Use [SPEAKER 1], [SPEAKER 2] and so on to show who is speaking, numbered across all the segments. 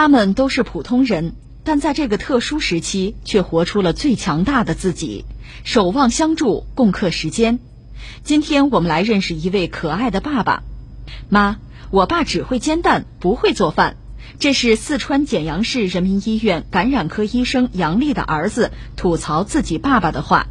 [SPEAKER 1] 他们都是普通人，但在这个特殊时期，却活出了最强大的自己，守望相助，共克时艰。今天我们来认识一位可爱的爸爸。妈，我爸只会煎蛋，不会做饭。这是四川简阳市人民医院感染科医生杨丽的儿子吐槽自己爸爸的话。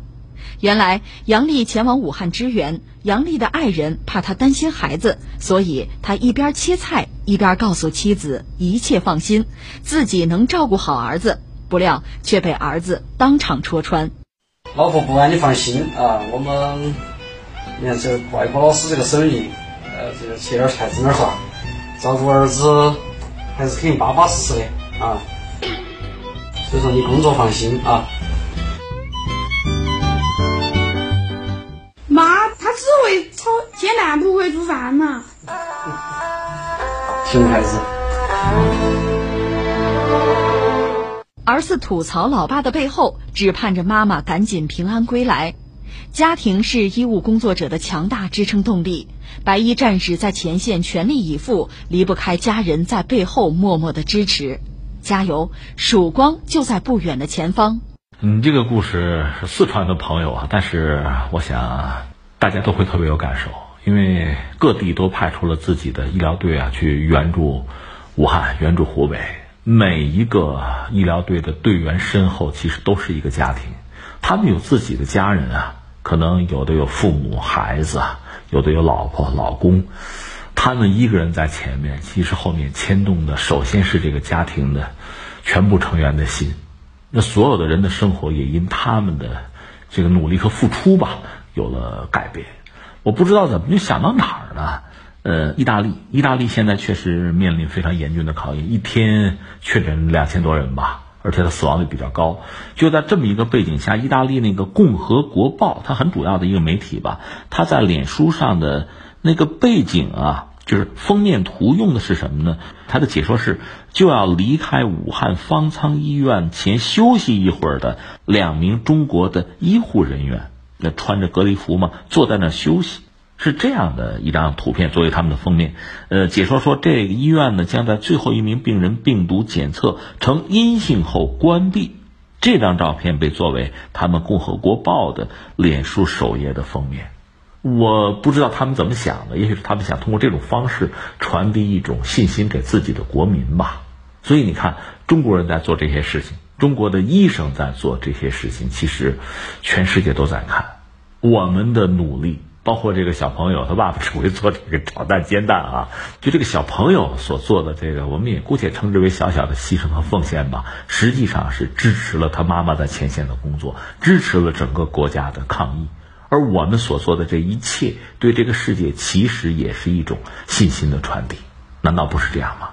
[SPEAKER 1] 原来杨丽前往武汉支援，杨丽的爱人怕他担心孩子，所以他一边切菜一边告诉妻子一切放心，自己能照顾好儿子。不料却被儿子当场戳穿。
[SPEAKER 2] 老婆不安你放心啊，我们你看这外婆老师这个手艺，呃，这个切点菜整点啥，照顾儿子还是肯定巴巴适适的啊。所以说你工作放心啊。
[SPEAKER 3] 妈，她只会炒煎蛋不会做饭嘛？
[SPEAKER 2] 熊孩子。
[SPEAKER 1] 儿子吐槽老爸的背后，只盼着妈妈赶紧平安归来。家庭是医务工作者的强大支撑动力，白衣战士在前线全力以赴，离不开家人在背后默默的支持。加油，曙光就在不远的前方。
[SPEAKER 4] 你这个故事是四川的朋友啊，但是我想大家都会特别有感受。因为各地都派出了自己的医疗队啊，去援助武汉、援助湖北。每一个医疗队的队员身后，其实都是一个家庭，他们有自己的家人啊，可能有的有父母、孩子，有的有老婆、老公。他们一个人在前面，其实后面牵动的，首先是这个家庭的全部成员的心。那所有的人的生活也因他们的这个努力和付出吧，有了改变。我不知道怎么就想到哪儿了，呃，意大利，意大利现在确实面临非常严峻的考验，一天确诊两千多人吧，而且它死亡率比较高。就在这么一个背景下，意大利那个《共和国报》，它很主要的一个媒体吧，它在脸书上的那个背景啊，就是封面图用的是什么呢？它的解说是就要离开武汉方舱医院前休息一会儿的两名中国的医护人员。那穿着隔离服嘛，坐在那休息，是这样的一张图片作为他们的封面。呃，解说说这个医院呢将在最后一名病人病毒检测呈阴性后关闭。这张照片被作为他们《共和国报》的脸书首页的封面。我不知道他们怎么想的，也许是他们想通过这种方式传递一种信心给自己的国民吧。所以你看，中国人在做这些事情。中国的医生在做这些事情，其实全世界都在看我们的努力。包括这个小朋友，他爸爸只会做这个炒蛋煎蛋啊，就这个小朋友所做的这个，我们也姑且称之为小小的牺牲和奉献吧。实际上是支持了他妈妈在前线的工作，支持了整个国家的抗疫。而我们所做的这一切，对这个世界其实也是一种信心的传递，难道不是这样吗？